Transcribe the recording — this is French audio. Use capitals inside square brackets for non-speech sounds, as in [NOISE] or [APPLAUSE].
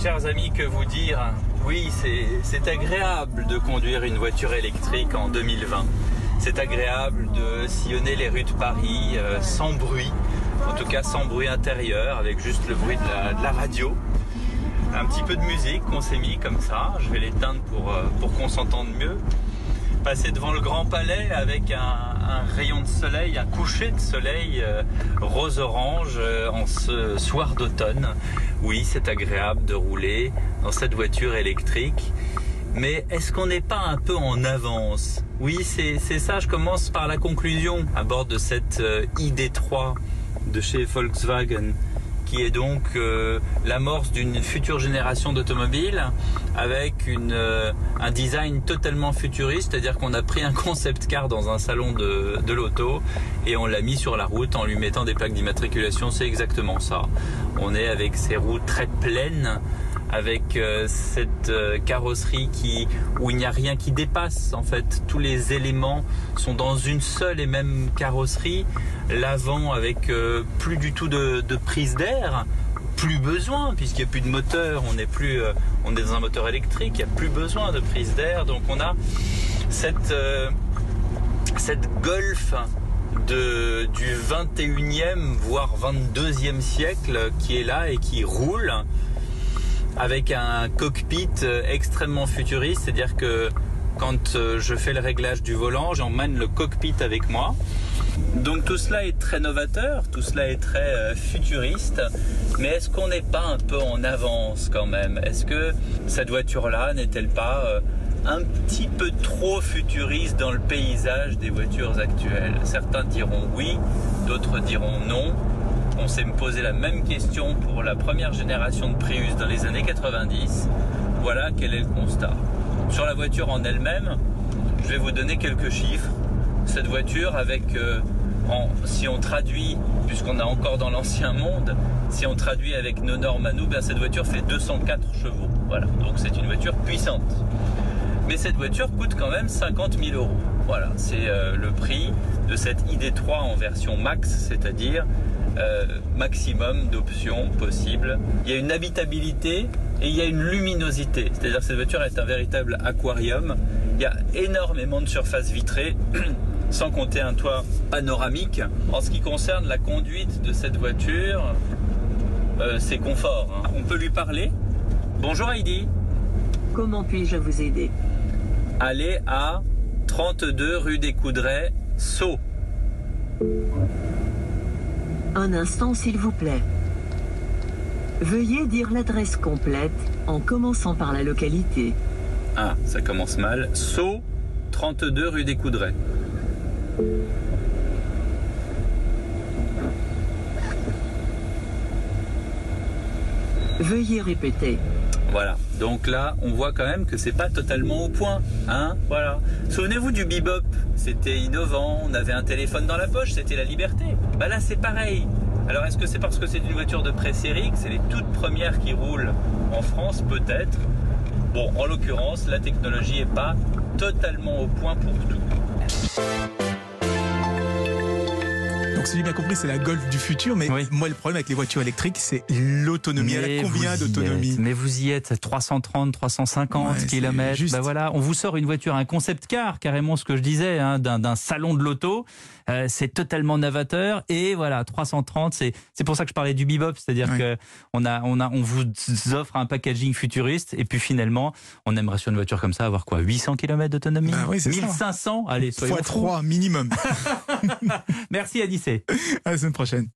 chers amis, que vous dire? Oui, c'est agréable de conduire une voiture électrique en 2020. C'est agréable de sillonner les rues de Paris euh, sans bruit, en tout cas sans bruit intérieur, avec juste le bruit de la, radio. Un petit peu de musique qu'on s'est mis comme ça. Je vais l'éteindre pour, euh, pour qu'on s'entende mieux. Passer devant le Grand Palais avec un, rayon de soleil, un coucher de soleil euh, rose-orange en ce soir d'automne. Oui, c'est agréable de rouler dans cette voiture électrique. Mais est-ce qu'on n'est pas un peu en avance? Oui, c'est ça, je commence par la conclusion à bord de cette euh, ID3 de chez Volkswagen qui est donc euh, l'amorce d'une future génération d'automobiles avec euh, un design totalement futuriste, c'est-à-dire qu'on a pris un concept car dans un salon de, de l'auto et on l'a mis sur la route en lui mettant des plaques d'immatriculation, c'est exactement ça. On est avec ces roues très pleines avec euh, cette euh, carrosserie qui où il n'y a rien qui dépasse en fait tous les éléments sont dans une seule et même carrosserie. L'avant avec euh, plus du tout de, prise d'air plus besoin puisqu'il n'y a plus de moteur on est plus on est dans un moteur électrique il n'y a plus besoin de prise d'air. Donc on a cette cette golf de, du 21e voire 22e siècle qui est là et qui roule avec un cockpit euh, extrêmement futuriste, c'est-à-dire que quand euh, je fais le réglage du volant, j'emmène le cockpit avec moi. Donc tout cela est très novateur, tout cela est très euh, futuriste, mais est-ce qu'on n'est pas un peu en avance quand même? Est-ce que cette voiture-là n'est-elle pas un petit peu trop futuriste dans le paysage des voitures actuelles? Certains diront oui, d'autres diront non on s'est posé la même question pour la première génération de Prius dans les années 90. Voilà quel est le constat. Sur la voiture en elle-même, je vais vous donner quelques chiffres. Cette voiture avec, euh, si on traduit, puisqu'on est encore dans l'ancien monde, si on traduit avec nos normes à nous, ben, cette voiture fait 204 chevaux. Voilà, donc c'est une voiture puissante. Mais cette voiture coûte quand même 50 000 euros. Voilà, c'est euh, le prix de cette ID3 en version max, c'est-à-dire euh, maximum d'options possibles. Il y a une habitabilité et il y a une luminosité. C'est-à-dire que cette voiture est un véritable aquarium. Il y a énormément de surface vitrée. [CLEARS THROAT] sans compter un toit panoramique. En ce qui concerne la conduite de cette voiture, euh, c'est confort. Hein. On peut lui parler. Bonjour Heidi. Comment puis-je vous aider? Allez à 32 rue des Coudrais, Sceaux. Un instant, s'il vous plaît. Veuillez dire l'adresse complète en commençant par la localité. Ah, ça commence mal. Sceaux, 32 rue des Coudrais. Veuillez répéter. Voilà. Donc là, on voit quand même que c'est pas totalement au point, hein Voilà. Souvenez-vous du bebop, c'était innovant, on avait un téléphone dans la poche, c'était la liberté. Bah là, c'est pareil. Alors est-ce que c'est parce que c'est une voiture de pré-série que c'est les toutes premières qui roulent en France? Peut-être. Bon, en l'occurrence, la technologie est pas totalement au point pour tout. Donc si j'ai bien compris, c'est la Golf du futur. Mais moi, le problème avec les voitures électriques, c'est l'autonomie. Elle a combien d'autonomie Mais vous y êtes, 330, 350 km. Ben voilà, on vous sort une voiture, un concept car, carrément ce que je disais, hein, d'un salon de l'auto. Euh, c'est totalement novateur. Et voilà 330 c'est pour ça que je parlais du bebop. C'est-à-dire que on a on a on vous offre un packaging futuriste. Et puis finalement on aimerait sur une voiture comme ça avoir quoi 800 km d'autonomie? Bah oui, 1500 allez soyons fois 3 minimum. [LAUGHS] Merci Adissé à la semaine prochaine